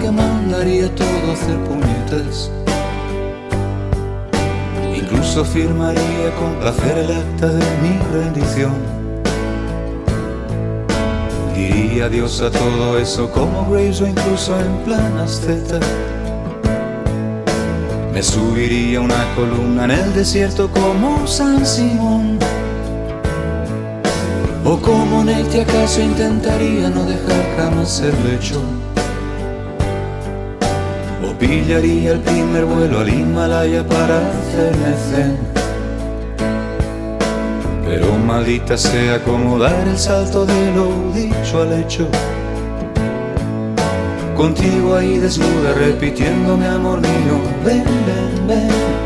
Que mandaría todo a hacer puñetas. Incluso firmaría con placer el acta de mi rendición. Diría adiós a todo eso como Grace o incluso en plan asceta. Me subiría una columna en el desierto como San Simón. O como Nate acaso intentaría no dejar jamás el lecho. Pillaría el primer vuelo al Himalaya para hacerme. Pero maldita sea como dar el salto de lo dicho al hecho. Contigo ahí desnuda repitiéndome amor mío, ven, ven, ven.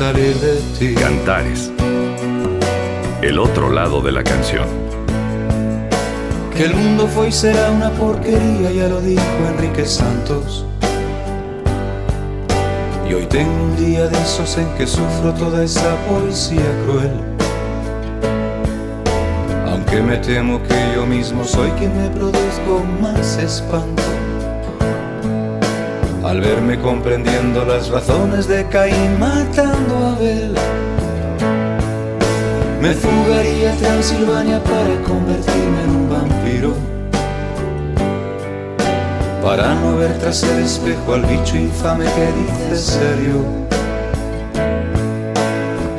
Salir de ti. Cantares, el otro lado de la canción. Que el mundo fue y será una porquería, ya lo dijo Enrique Santos. Y hoy tengo un día de esos en que sufro toda esa poesía cruel. Aunque me temo que yo mismo soy quien me produzco más espanto. Al verme comprendiendo las razones de Caín matando a Abel. Me fugaría a Transilvania para convertirme en un vampiro. Para no ver tras el espejo al bicho infame que dice serio.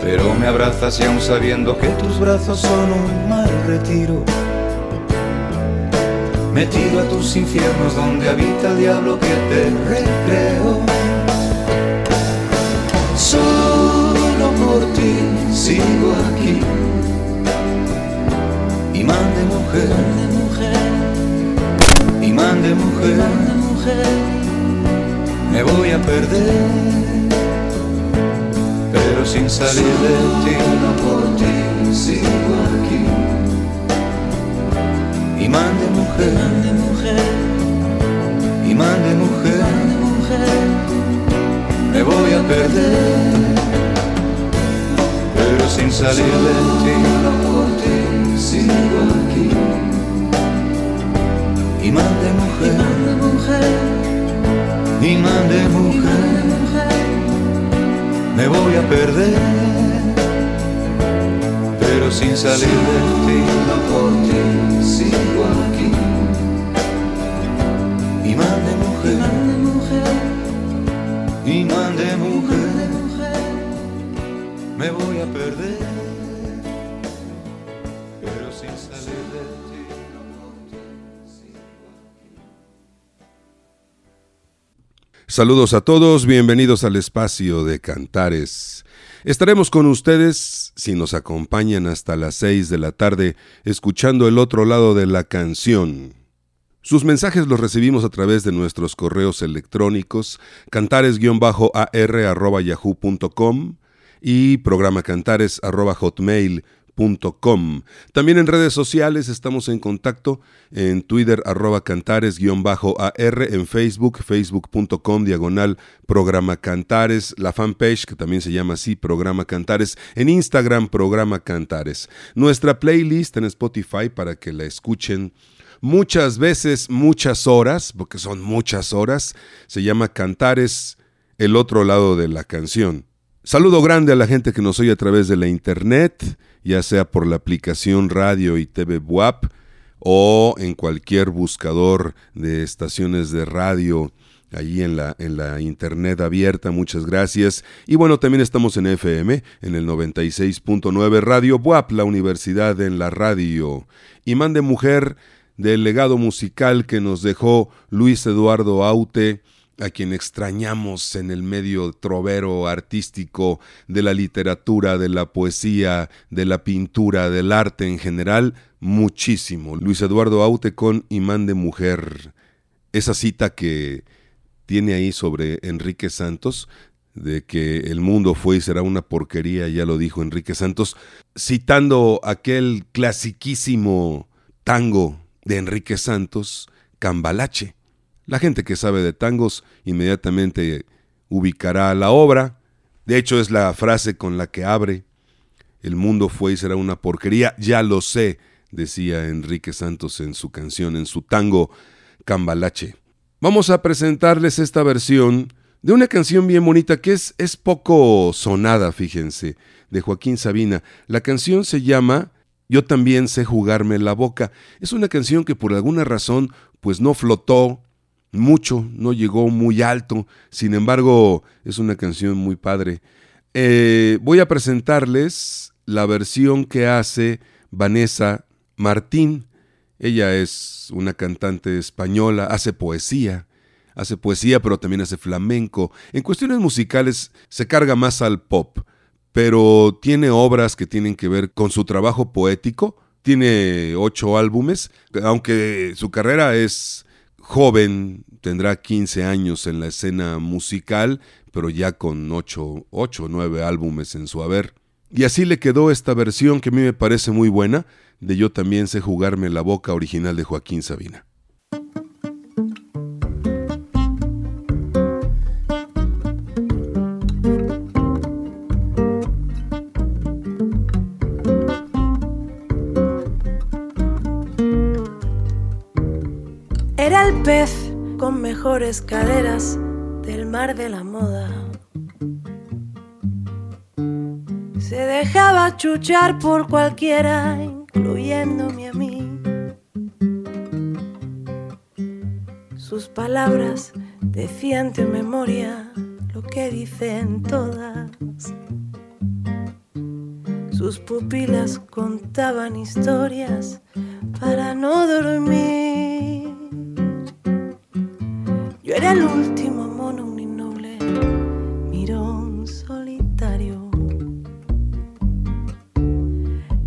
Pero me abrazas y aún sabiendo que tus brazos son un mal retiro. Metido a tus infiernos donde habita el diablo que te recreo. Solo por ti sigo aquí. Imán de mujer, imán de mujer, me voy a perder, pero sin salir de ti, no por ti sigo aquí. Mujer, imán de mujer, me voy a perder, pero sin salir de ti, sigo aquí. Imán de mujer, imán de mujer, me voy a perder, pero sin salir de ti me voy a perder, pero sin salir de ti. Saludos a todos, bienvenidos al espacio de Cantares. Estaremos con ustedes, si nos acompañan hasta las 6 de la tarde, escuchando el otro lado de la canción. Sus mensajes los recibimos a través de nuestros correos electrónicos cantares-ar@yahoo.com y programacantares@hotmail.com. También en redes sociales estamos en contacto en Twitter arroba cantares-ar, en Facebook, facebook.com diagonal programa cantares, la fanpage que también se llama así, programa cantares, en Instagram programa cantares. Nuestra playlist en Spotify para que la escuchen muchas veces, muchas horas, porque son muchas horas, se llama Cantares, el otro lado de la canción. Saludo grande a la gente que nos oye a través de la internet, ya sea por la aplicación radio y TV WAP o en cualquier buscador de estaciones de radio allí en la, en la internet abierta, muchas gracias. Y bueno, también estamos en FM, en el 96.9 Radio Buap, la universidad en la radio. Imán de Mujer, del legado musical que nos dejó Luis Eduardo Aute, a quien extrañamos en el medio trovero artístico de la literatura, de la poesía, de la pintura, del arte en general, muchísimo. Luis Eduardo Aute con Imán de Mujer. Esa cita que tiene ahí sobre Enrique Santos, de que el mundo fue y será una porquería, ya lo dijo Enrique Santos, citando aquel clasiquísimo tango de Enrique Santos, Cambalache. La gente que sabe de tangos inmediatamente ubicará la obra. De hecho, es la frase con la que abre. El mundo fue y será una porquería, ya lo sé, decía Enrique Santos en su canción, en su tango Cambalache. Vamos a presentarles esta versión de una canción bien bonita que es, es poco sonada, fíjense, de Joaquín Sabina. La canción se llama Yo también sé jugarme la boca. Es una canción que por alguna razón pues no flotó mucho, no llegó muy alto, sin embargo es una canción muy padre. Eh, voy a presentarles la versión que hace Vanessa Martín. Ella es una cantante española, hace poesía, hace poesía pero también hace flamenco. En cuestiones musicales se carga más al pop, pero tiene obras que tienen que ver con su trabajo poético. Tiene ocho álbumes, aunque su carrera es joven, tendrá 15 años en la escena musical, pero ya con ocho o nueve álbumes en su haber. Y así le quedó esta versión que a mí me parece muy buena, de Yo también sé jugarme la boca original de Joaquín Sabina. Pez con mejores caderas del mar de la moda se dejaba chuchar por cualquiera, incluyéndome a mí. Sus palabras decían de memoria lo que dicen todas. Sus pupilas contaban historias para no dormir. Yo era el último mono, un innoble mirón solitario.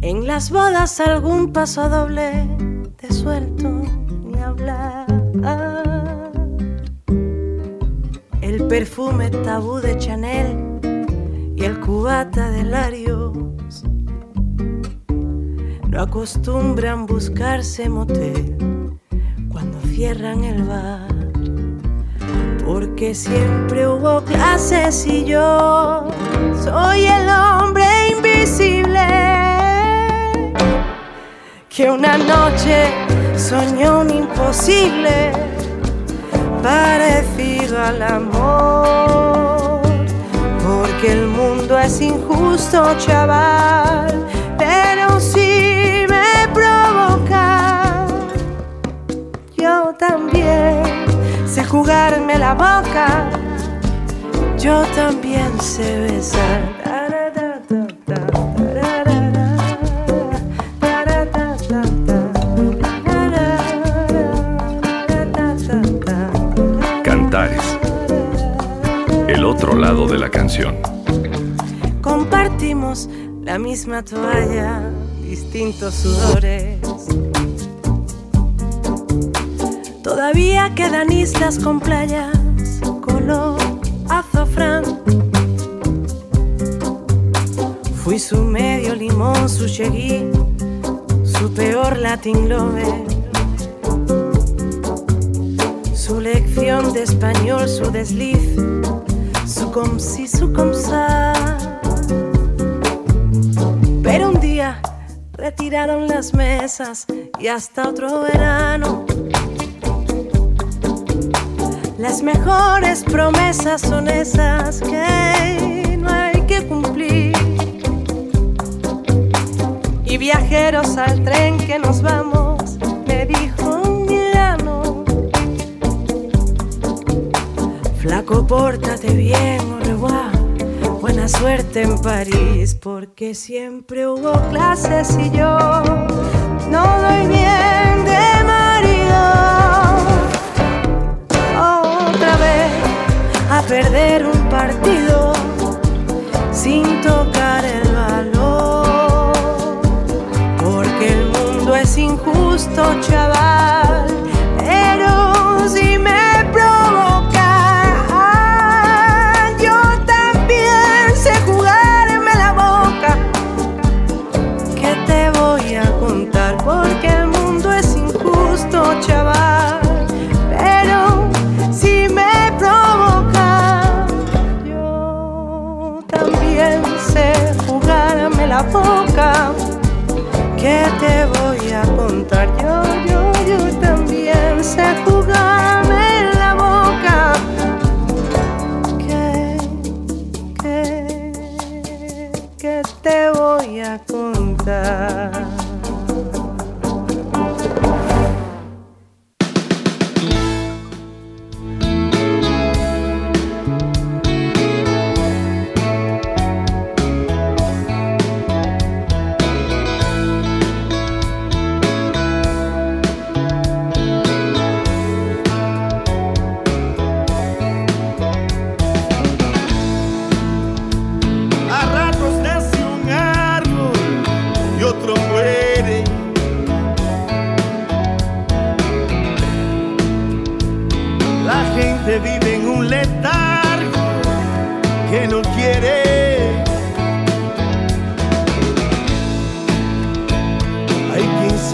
En las bodas algún paso doble te suelto ni hablar. El perfume tabú de Chanel y el cubata de Larios no acostumbran buscarse motel cuando cierran el bar. Porque siempre hubo clases y yo soy el hombre invisible que una noche soñó un imposible parecido al amor. Porque el mundo es injusto, chaval, pero si me provoca, yo también sé jugarme la boca, yo también sé besar. otro lado de la canción. Compartimos la misma toalla, distintos sudores. Todavía quedan islas con playas, color azafrán. Fui su medio limón, su cheguí, su peor latin lover. Su lección de español, su desliz como si su comsa. Pero un día retiraron las mesas y hasta otro verano. Las mejores promesas son esas que no hay que cumplir. Y viajeros al tren que nos vamos, me dijo un llano. Flaco, pórtate bien, au Buena suerte en París, porque siempre hubo clases y yo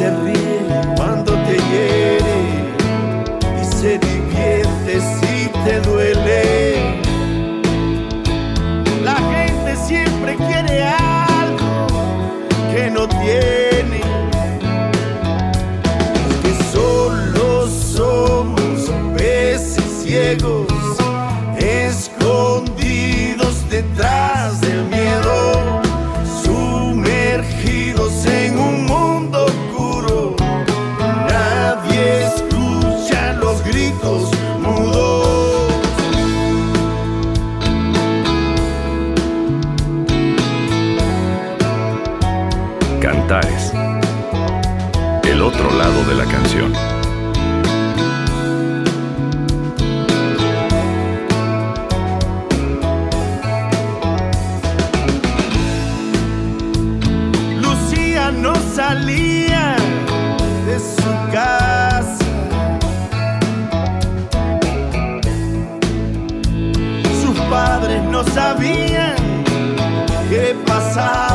servir cuando te hiere y se divierte si te duele. La gente siempre canción. Lucía no salía de su casa. Sus padres no sabían qué pasaba.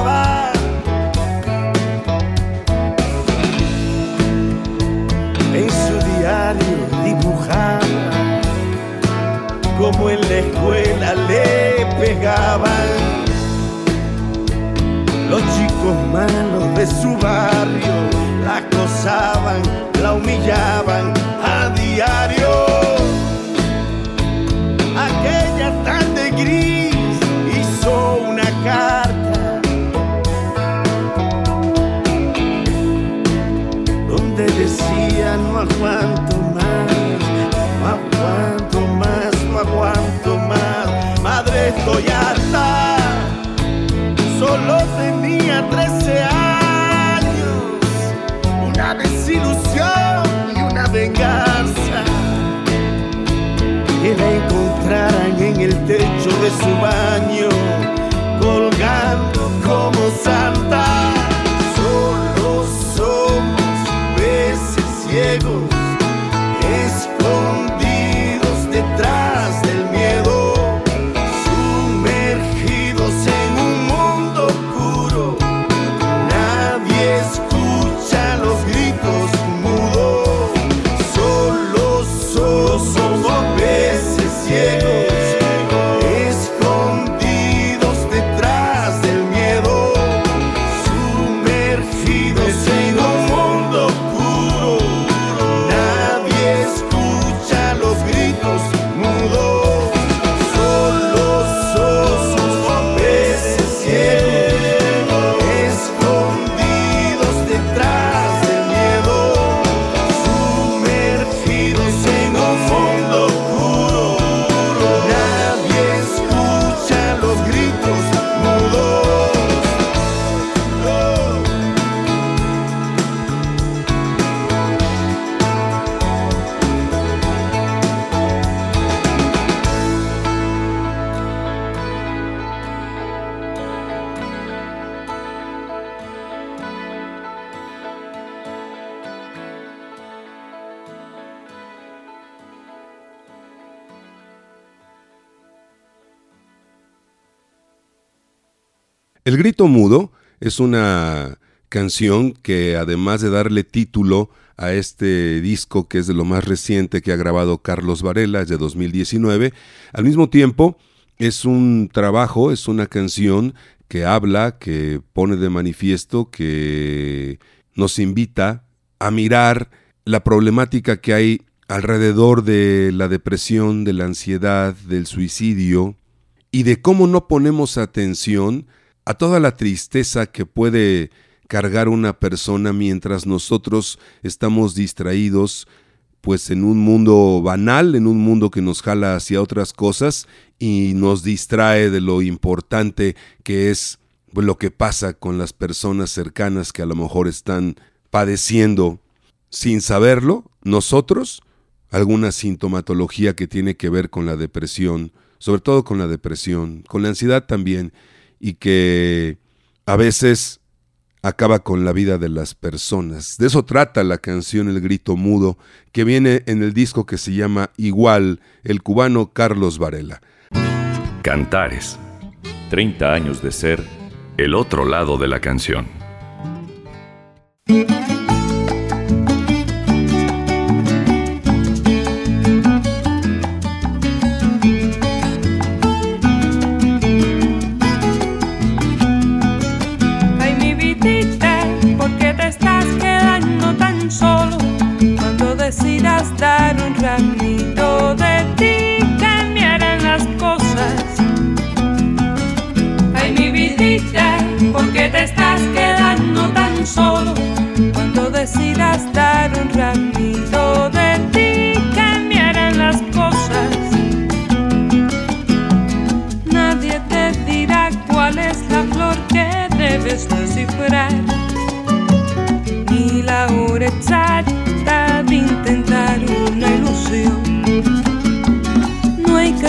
los chicos malos de su barrio la acosaban, la humillaban a diario. Aquella tarde gris hizo una carta donde decía no a Juan el techo de su baño. El grito mudo es una canción que además de darle título a este disco que es de lo más reciente que ha grabado Carlos Varela, es de 2019, al mismo tiempo es un trabajo, es una canción que habla, que pone de manifiesto, que nos invita a mirar la problemática que hay alrededor de la depresión, de la ansiedad, del suicidio y de cómo no ponemos atención a toda la tristeza que puede cargar una persona mientras nosotros estamos distraídos pues en un mundo banal, en un mundo que nos jala hacia otras cosas y nos distrae de lo importante que es lo que pasa con las personas cercanas que a lo mejor están padeciendo. Sin saberlo, nosotros, alguna sintomatología que tiene que ver con la depresión, sobre todo con la depresión, con la ansiedad también, y que a veces acaba con la vida de las personas. De eso trata la canción El Grito Mudo, que viene en el disco que se llama Igual, el cubano Carlos Varela. Cantares. 30 años de ser el otro lado de la canción.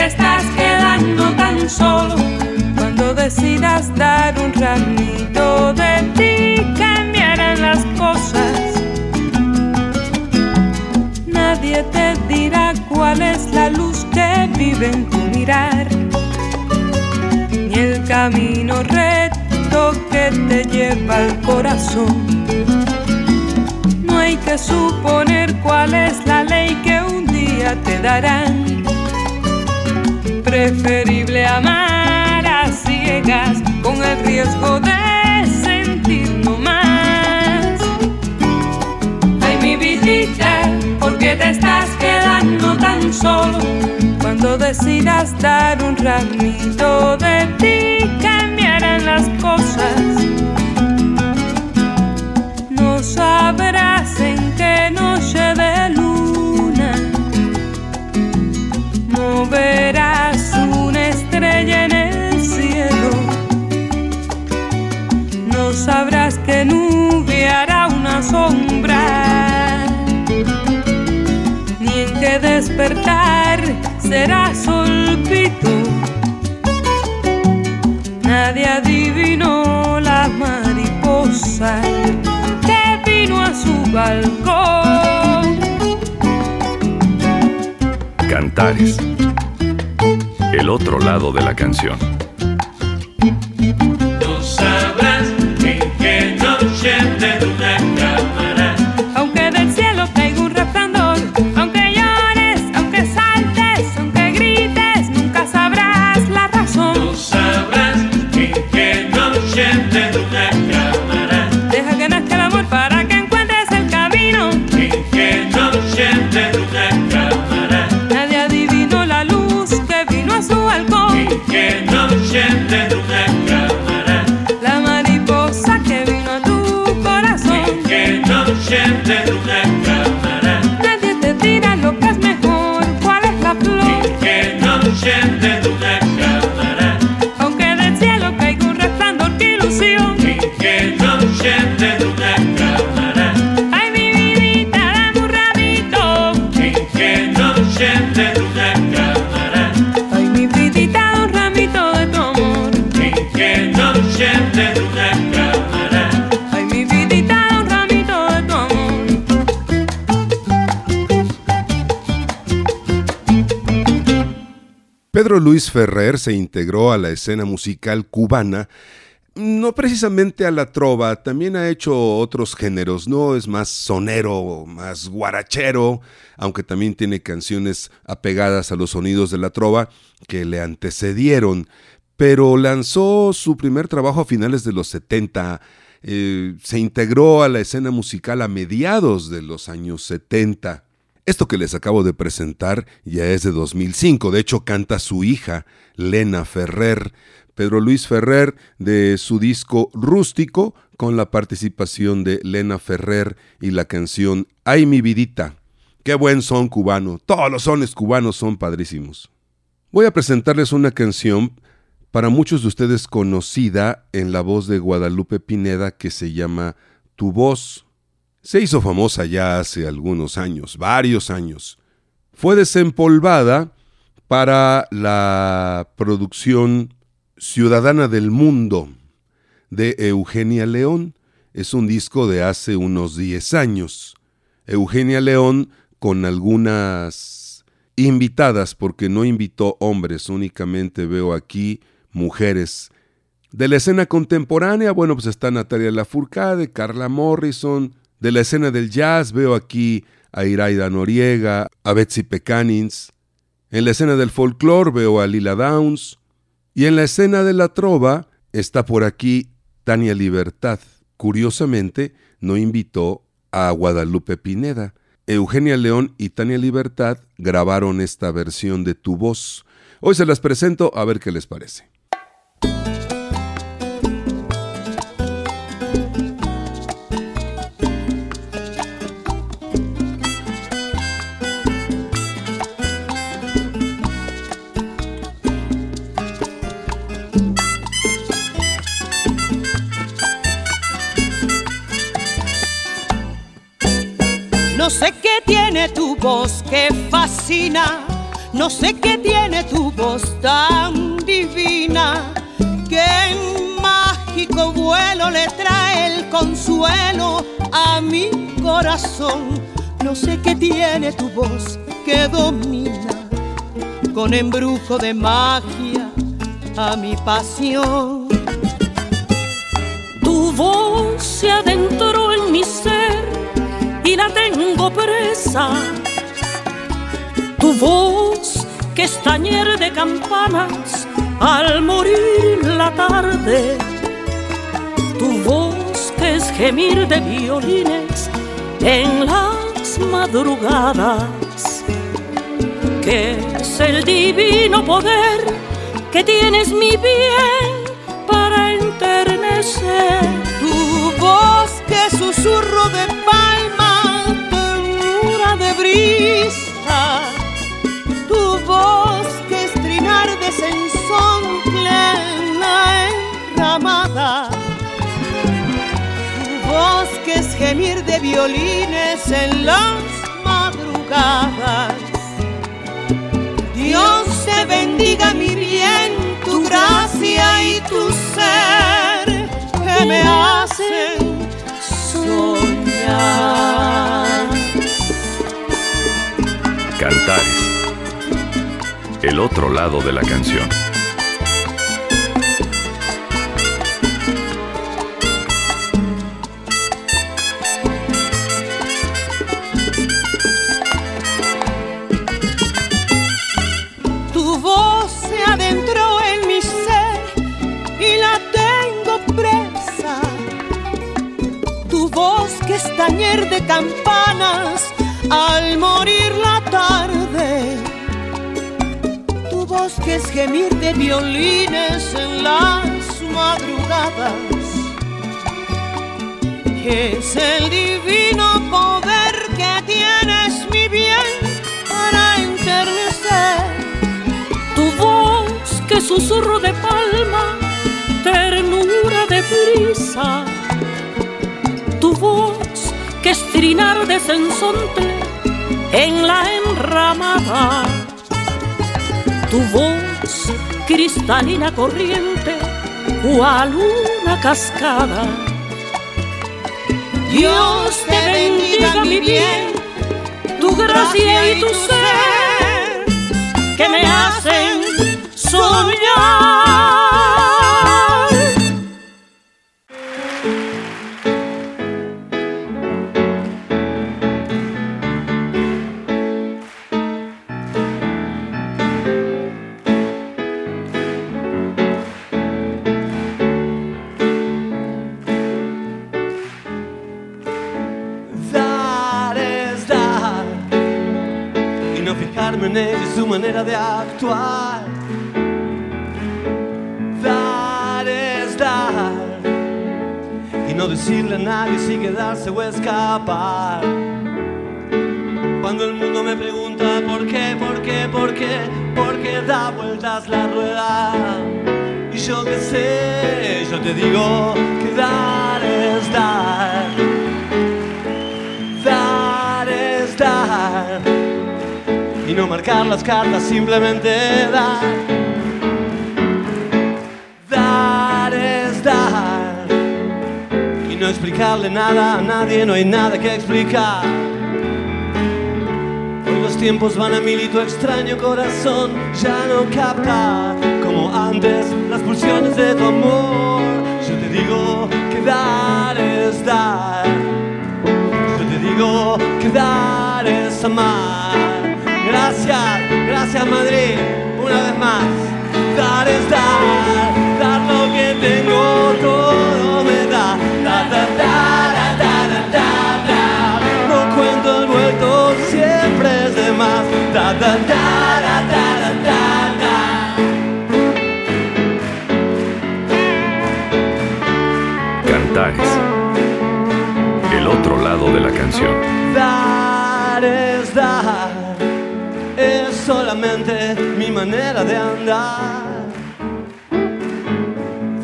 te estás quedando tan solo. Cuando decidas dar un ramito de ti, cambiarán las cosas. Nadie te dirá cuál es la luz que vive en tu mirar, ni el camino recto que te lleva al corazón. No hay que suponer cuál es la ley que un día te darán amar a ciegas con el riesgo de sentir no más. Ay, mi vidita, ¿por qué te estás quedando tan solo? Cuando decidas dar un ramito de ti, cambiarán las cosas. No sabrás en qué noche de luna verás sabrás que nube hará una sombra, ni en qué despertar será solpito. Nadie adivinó la mariposa que vino a su balcón. Cantares el otro lado de la canción. Luis Ferrer se integró a la escena musical cubana, no precisamente a la trova, también ha hecho otros géneros, no es más sonero, más guarachero, aunque también tiene canciones apegadas a los sonidos de la trova que le antecedieron, pero lanzó su primer trabajo a finales de los 70, eh, se integró a la escena musical a mediados de los años 70. Esto que les acabo de presentar ya es de 2005, de hecho canta su hija, Lena Ferrer, Pedro Luis Ferrer, de su disco Rústico, con la participación de Lena Ferrer y la canción Ay mi vidita. Qué buen son cubano, todos los sones cubanos son padrísimos. Voy a presentarles una canción para muchos de ustedes conocida en la voz de Guadalupe Pineda que se llama Tu voz. Se hizo famosa ya hace algunos años, varios años. Fue desempolvada para la producción Ciudadana del Mundo de Eugenia León. Es un disco de hace unos 10 años. Eugenia León con algunas invitadas, porque no invitó hombres, únicamente veo aquí mujeres. De la escena contemporánea, bueno, pues está Natalia Lafourcade, Carla Morrison, de la escena del jazz veo aquí a Iraida Noriega, a Betsy Pecanins. En la escena del folclore veo a Lila Downs. Y en la escena de la trova está por aquí Tania Libertad. Curiosamente, no invitó a Guadalupe Pineda. Eugenia León y Tania Libertad grabaron esta versión de Tu voz. Hoy se las presento a ver qué les parece. No sé qué tiene tu voz que fascina, no sé qué tiene tu voz tan divina, que en mágico vuelo le trae el consuelo a mi corazón. No sé qué tiene tu voz que domina con embrujo de magia a mi pasión. Tu voz se adentró en mi ser la tengo presa. Tu voz que es tañer de campanas al morir la tarde. Tu voz que es gemir de violines en las madrugadas. Que es el divino poder que tienes mi bien para enternecer. Tu voz que susurro de de brisa, tu voz que es trinar de sensón plena enramada, tu voz que es gemir de violines en las madrugadas. Dios te bendiga mi bien, tu gracia y tu ser que me hacen soñar. Cantares. El otro lado de la canción. Tu voz se adentró en mi ser y la tengo presa. Tu voz que es tañer de campanas al morir tarde. Tu voz que es gemir de violines en las madrugadas, que es el divino poder que tienes, mi bien, para enternecer. Tu voz que susurro de palma, ternura de brisa. Tu voz que es trinar de sensonte en la enramada. Tu voz cristalina corriente, cual una cascada. Dios te bendiga mi bien, tu gracia y tu ser que me hacen soñar. Decirle a nadie si quedarse o escapar. Cuando el mundo me pregunta por qué, por qué, por qué, por qué da vueltas la rueda. Y yo qué sé, yo te digo que dar es dar. Dar es dar y no marcar las cartas, simplemente dar. Explicarle nada a nadie, no hay nada que explicar. Hoy los tiempos van a mil y tu extraño corazón ya no capta como antes las pulsiones de tu amor. Dar es dar es solamente mi manera de andar.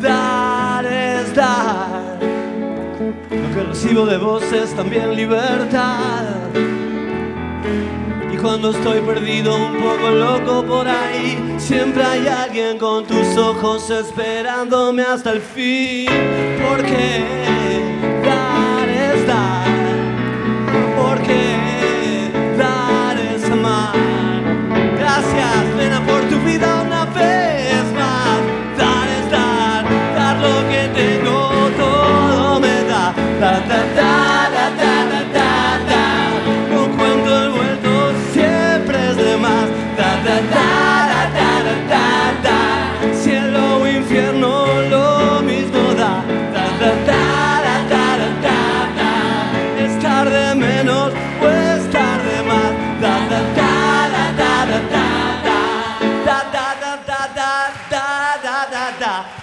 Dar es dar. Lo que recibo de vos es también libertad. Y cuando estoy perdido, un poco loco por ahí, siempre hay alguien con tus ojos esperándome hasta el fin. Porque dar es dar. Gracias, nena, por tu vida una vez más. Dar es dar, dar lo que tengo, todo me da. Da, da, da,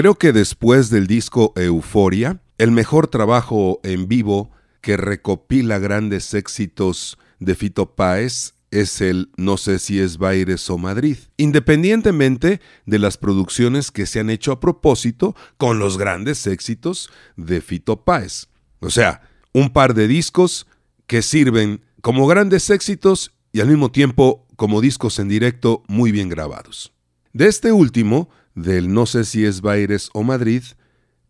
Creo que después del disco Euforia, el mejor trabajo en vivo que recopila grandes éxitos de Fito Páez es el No sé si es Baires o Madrid, independientemente de las producciones que se han hecho a propósito con los grandes éxitos de Fito Páez. O sea, un par de discos que sirven como grandes éxitos y al mismo tiempo como discos en directo muy bien grabados. De este último, del no sé si es Baires o Madrid,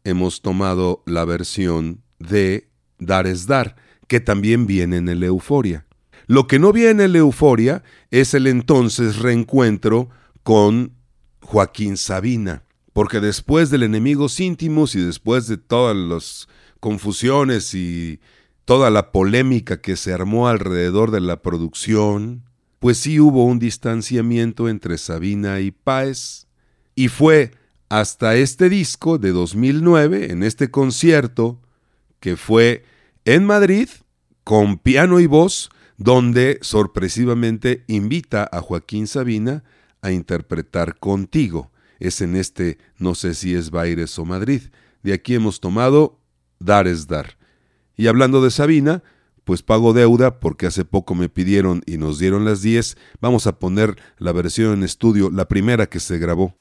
hemos tomado la versión de Dar es Dar, que también viene en el Euforia. Lo que no viene en el Euforia es el entonces reencuentro con Joaquín Sabina, porque después del Enemigos íntimos y después de todas las confusiones y toda la polémica que se armó alrededor de la producción, pues sí hubo un distanciamiento entre Sabina y Páez, y fue hasta este disco de 2009, en este concierto, que fue en Madrid, con piano y voz, donde sorpresivamente invita a Joaquín Sabina a interpretar contigo. Es en este, no sé si es Baires o Madrid. De aquí hemos tomado Dar es Dar. Y hablando de Sabina, pues pago deuda porque hace poco me pidieron y nos dieron las 10. Vamos a poner la versión en estudio, la primera que se grabó.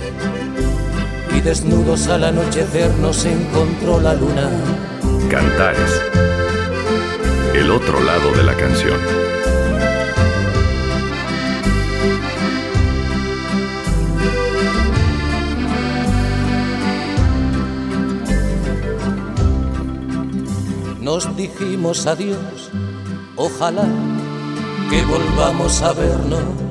y desnudos al anochecer nos encontró la luna. Cantares. El otro lado de la canción. Nos dijimos adiós, ojalá que volvamos a vernos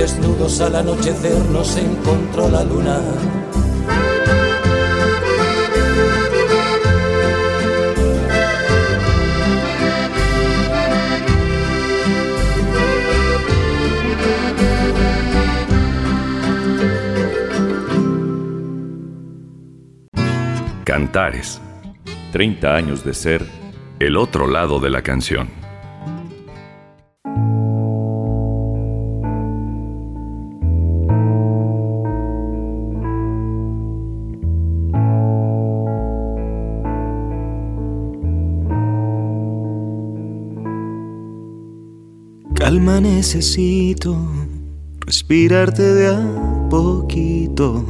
Desnudos al anochecer nos encontró la luna Cantares. 30 años de ser el otro lado de la canción. Necesito, respirarte de a poquito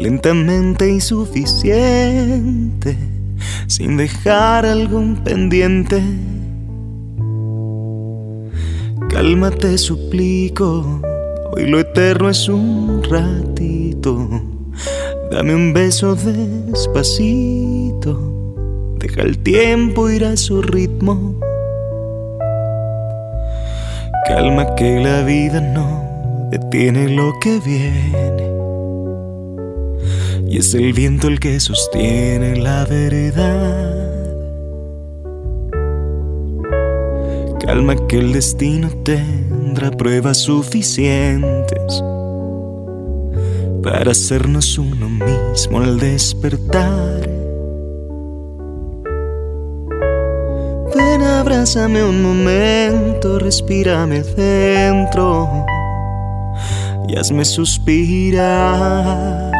lentamente y suficiente, sin dejar algún pendiente. Cálmate, suplico, hoy lo eterno es un ratito. Dame un beso despacito, deja el tiempo ir a su ritmo. Calma que la vida no detiene lo que viene y es el viento el que sostiene la veredad. Calma que el destino tendrá pruebas suficientes para hacernos uno mismo al despertar. Abrázame un momento, respírame dentro y hazme suspirar.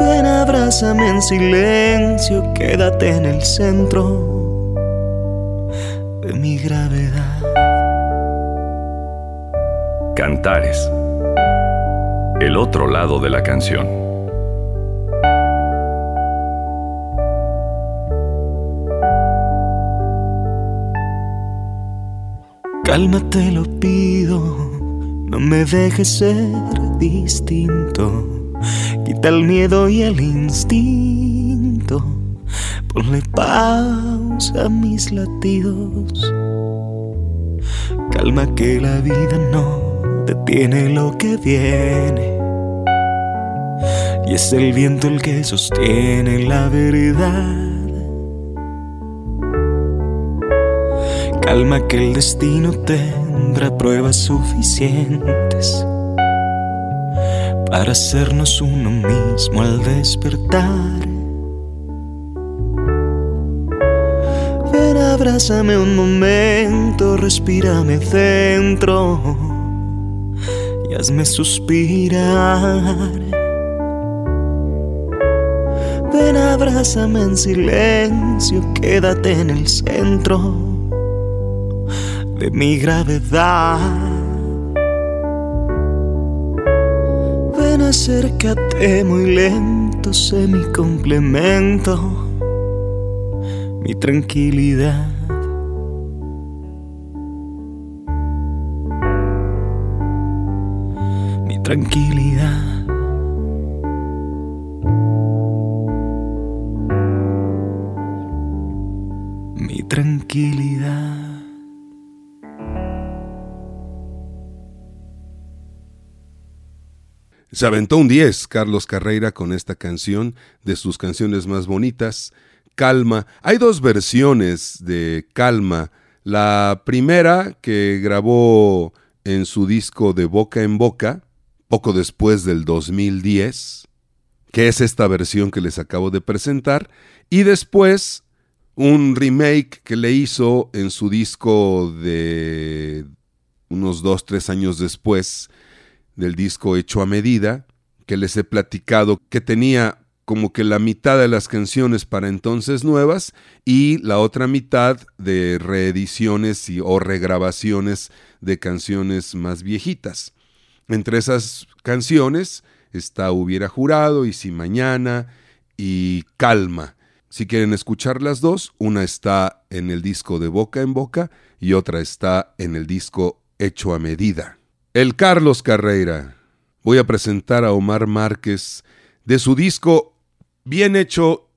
abrázame en silencio, quédate en el centro de mi gravedad. Cantares. El otro lado de la canción. Cálmate, lo pido, no me dejes ser distinto Quita el miedo y el instinto. Ponle pausa a mis latidos. Calma que la vida no detiene lo que viene. Y es el viento el que sostiene la verdad. Calma que el destino tendrá pruebas suficientes para hacernos uno mismo al despertar. Ven, abrázame un momento, respírame dentro y hazme suspirar. Ven, abrázame en silencio, quédate en el centro de mi gravedad. acércate muy lento, sé mi complemento, mi tranquilidad. Mi tranquilidad. Mi tranquilidad. Se aventó un 10 Carlos Carreira con esta canción de sus canciones más bonitas, Calma. Hay dos versiones de Calma. La primera que grabó en su disco de Boca en Boca, poco después del 2010, que es esta versión que les acabo de presentar, y después un remake que le hizo en su disco de unos dos, tres años después, del disco hecho a medida, que les he platicado que tenía como que la mitad de las canciones para entonces nuevas y la otra mitad de reediciones y, o regrabaciones de canciones más viejitas. Entre esas canciones está Hubiera jurado y Si Mañana y Calma. Si quieren escuchar las dos, una está en el disco de Boca en Boca y otra está en el disco Hecho a Medida. El Carlos Carreira. Voy a presentar a Omar Márquez de su disco bien hecho,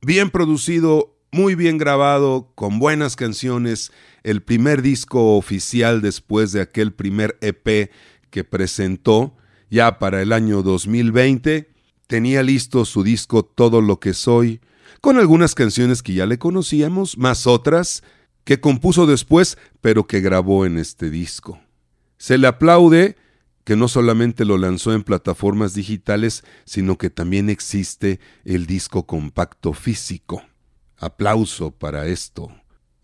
bien producido, muy bien grabado, con buenas canciones, el primer disco oficial después de aquel primer EP que presentó ya para el año 2020. Tenía listo su disco Todo lo que soy, con algunas canciones que ya le conocíamos, más otras que compuso después, pero que grabó en este disco. Se le aplaude que no solamente lo lanzó en plataformas digitales, sino que también existe el disco compacto físico. Aplauso para esto.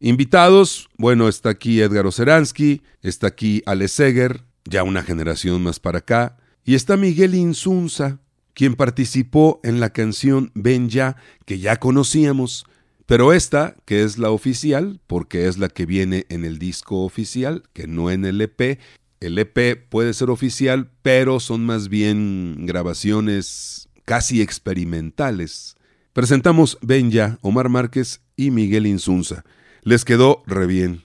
Invitados, bueno, está aquí Edgar Oceransky, está aquí Ale Seger, ya una generación más para acá, y está Miguel Insunza, quien participó en la canción Ven ya, que ya conocíamos, pero esta, que es la oficial, porque es la que viene en el disco oficial, que no en el EP, el EP puede ser oficial, pero son más bien grabaciones casi experimentales. Presentamos Ven ya, Omar Márquez y Miguel Insunza. Les quedó re bien.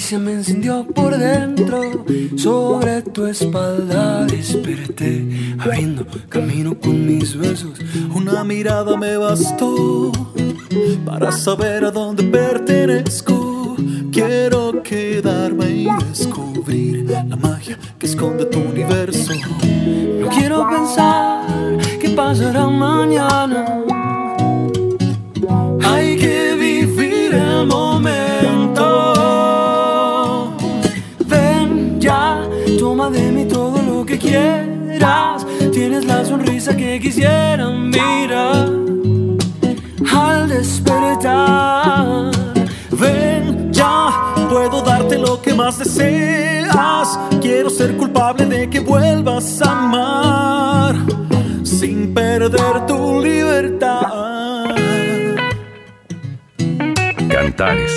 Caricia me encendió por dentro. Sobre tu espalda desperté, abriendo camino con mis besos. Una mirada me bastó para saber a dónde pertenezco. Quiero quedarme y descubrir la magia que esconde tu universo. No quiero pensar qué pasará mañana. Hay que vivir el momento. Tienes la sonrisa que quisiera mirar al despertar. Ven ya, puedo darte lo que más deseas. Quiero ser culpable de que vuelvas a amar sin perder tu libertad. Cantares.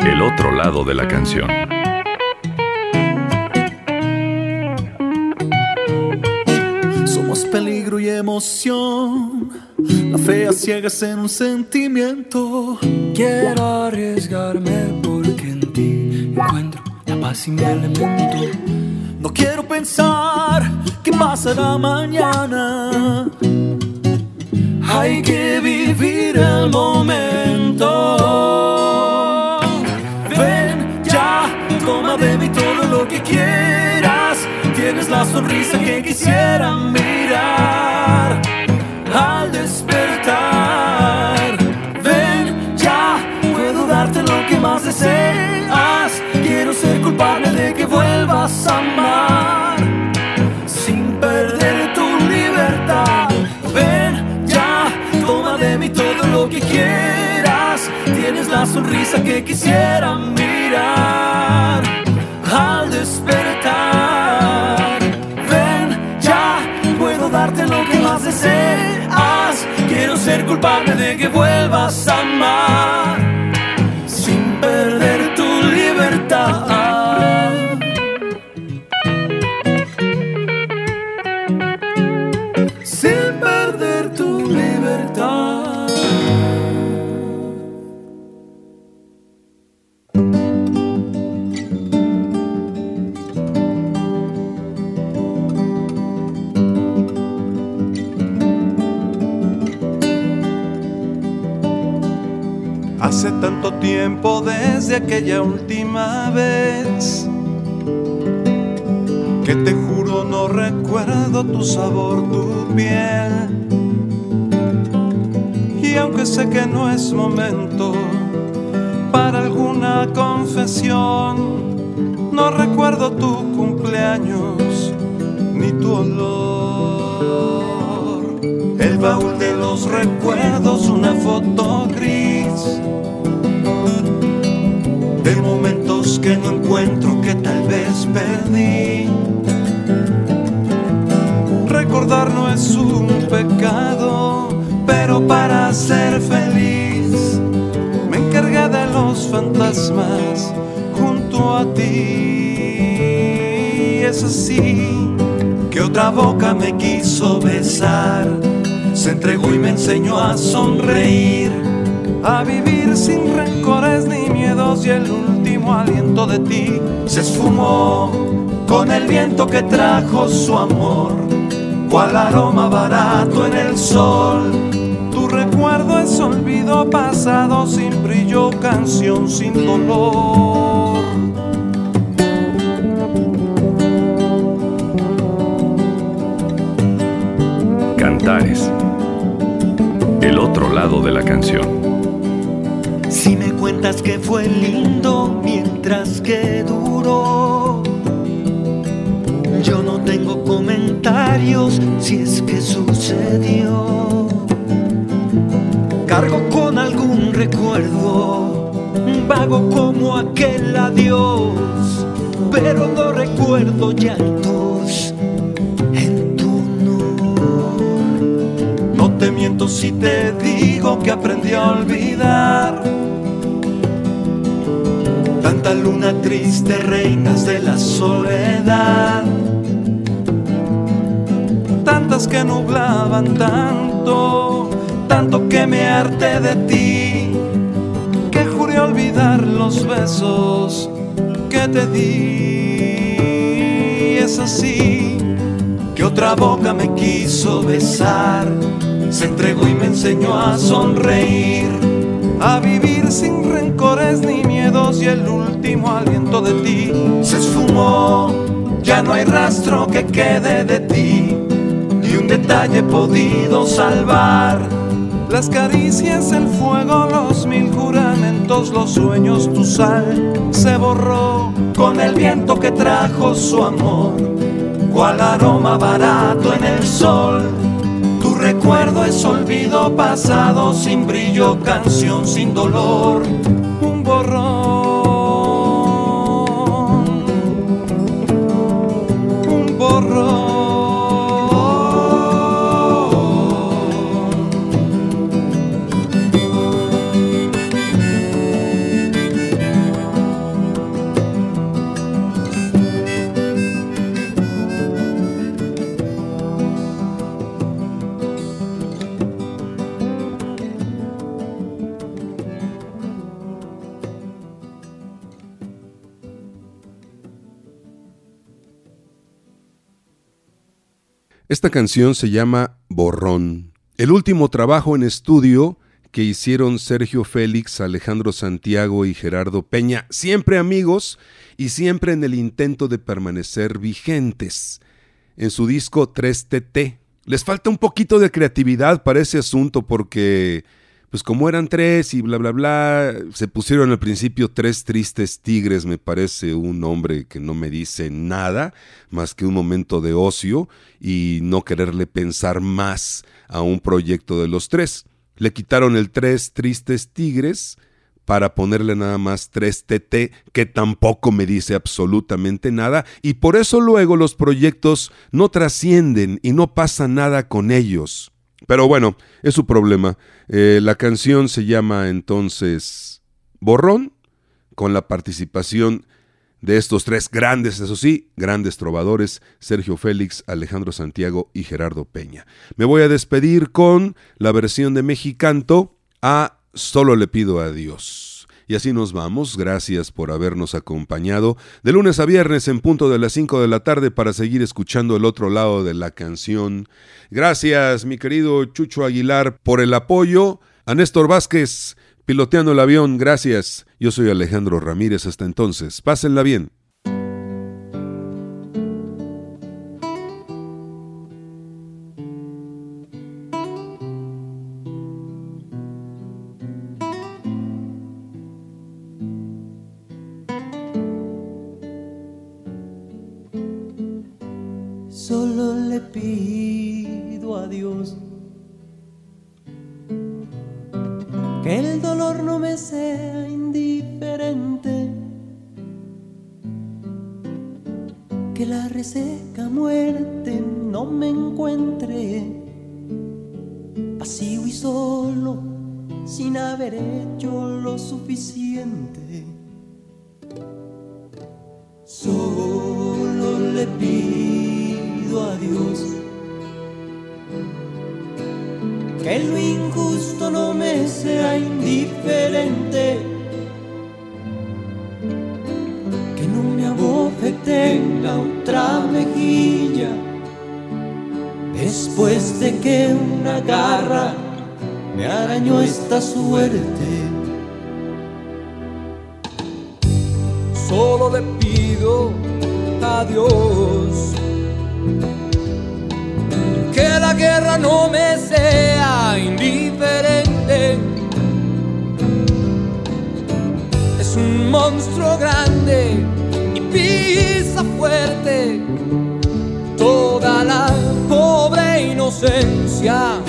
El otro lado de la canción. Emoción. La fe a ciegas en un sentimiento. Quiero arriesgarme porque en ti encuentro la paz y mi elemento. No quiero pensar qué pasará mañana. Hay que vivir el momento. Ven ya, toma de mí todo lo que quieras. Tienes la sonrisa que quisiera mirar al despertar. Ven ya, puedo darte lo que más deseas. Quiero ser culpable de que vuelvas a amar sin perder tu libertad. Ven ya, toma de mí todo lo que quieras. Tienes la sonrisa que quisiera mirar culpable de que vuelvas a amar desde aquella última vez que te juro no recuerdo tu sabor, tu piel. Y aunque sé que no es momento para alguna confesión, no recuerdo tu cumpleaños ni tu olor. El baúl de los recuerdos, una foto gris que no encuentro que tal vez perdí. Recordar no es un pecado, pero para ser feliz me encargué otras más junto a ti. Es así que otra boca me quiso besar, se entregó y me enseñó a sonreír, a vivir sin rencores ni miedos y el último aliento de ti se esfumó con el viento que trajo su amor, cual aroma barato en el sol. Tu recuerdo es olvido pasado sin brillo, canción sin dolor. Cantares. El otro lado de la canción. Si me cuentas que fue lindo mientras que duró, yo no tengo comentarios si es que sucedió. Cargo con algún recuerdo, vago como aquel adiós, pero no recuerdo llantos en tu honor. No te miento si te digo que aprendí a olvidar. Tanta luna triste, reinas de la soledad. Tantas que nublaban tanto, tanto que me harté de ti. Que juré olvidar los besos que te di. Es así que otra boca me quiso besar, se entregó y me enseñó a sonreír, a vivir sin rencores ni y el último aliento de ti se esfumó, ya no hay rastro que quede de ti, ni un detalle podido salvar. Las caricias, el fuego, los mil juramentos, los sueños, tu sal se borró con el viento que trajo su amor cual aroma barato en el sol. Tu recuerdo es olvido pasado, sin brillo, canción sin dolor, un Esta canción se llama Borrón. El último trabajo en estudio que hicieron Sergio Félix, Alejandro Santiago y Gerardo Peña, siempre amigos y siempre en el intento de permanecer vigentes. En su disco 3TT. Les falta un poquito de creatividad para ese asunto porque, pues como eran tres y bla, bla, bla, se pusieron al principio tres tristes tigres, me parece un nombre que no me dice nada más que un momento de ocio y no quererle pensar más a un proyecto de los tres. Le quitaron el tres tristes tigres para ponerle nada más 3TT, que tampoco me dice absolutamente nada, y por eso luego los proyectos no trascienden y no pasa nada con ellos. Pero bueno, es su problema. Eh, la canción se llama entonces Borrón, con la participación de estos tres grandes, eso sí, grandes trovadores, Sergio Félix, Alejandro Santiago y Gerardo Peña. Me voy a despedir con la versión de Mexicanto a Solo le pido a Dios. Y así nos vamos. Gracias por habernos acompañado de lunes a viernes en punto de las 5 de la tarde para seguir escuchando el otro lado de la canción. Gracias, mi querido Chucho Aguilar, por el apoyo. A Néstor Vázquez, piloteando el avión, gracias. Yo soy Alejandro Ramírez. Hasta entonces, pásenla bien. Toda la pobre inocencia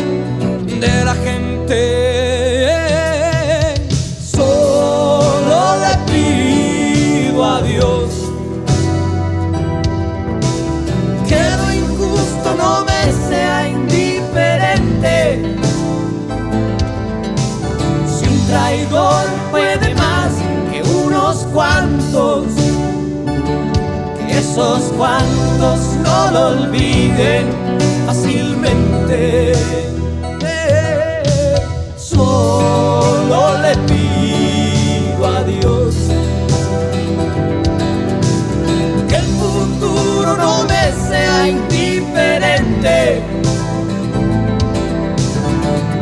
lo olviden fácilmente. Solo le pido a Dios que el futuro no me sea indiferente.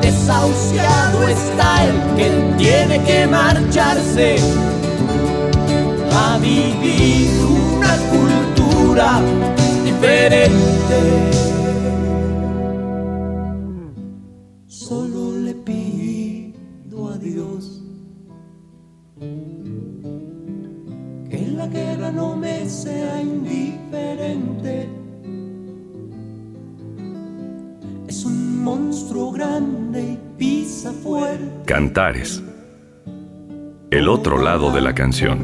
Desahuciado está el que tiene que marcharse a vivir una cultura diferente. Solo le pido a Dios que la guerra no me sea indiferente. Es un monstruo grande y pisa fuerte. Cantares. El otro lado de la canción.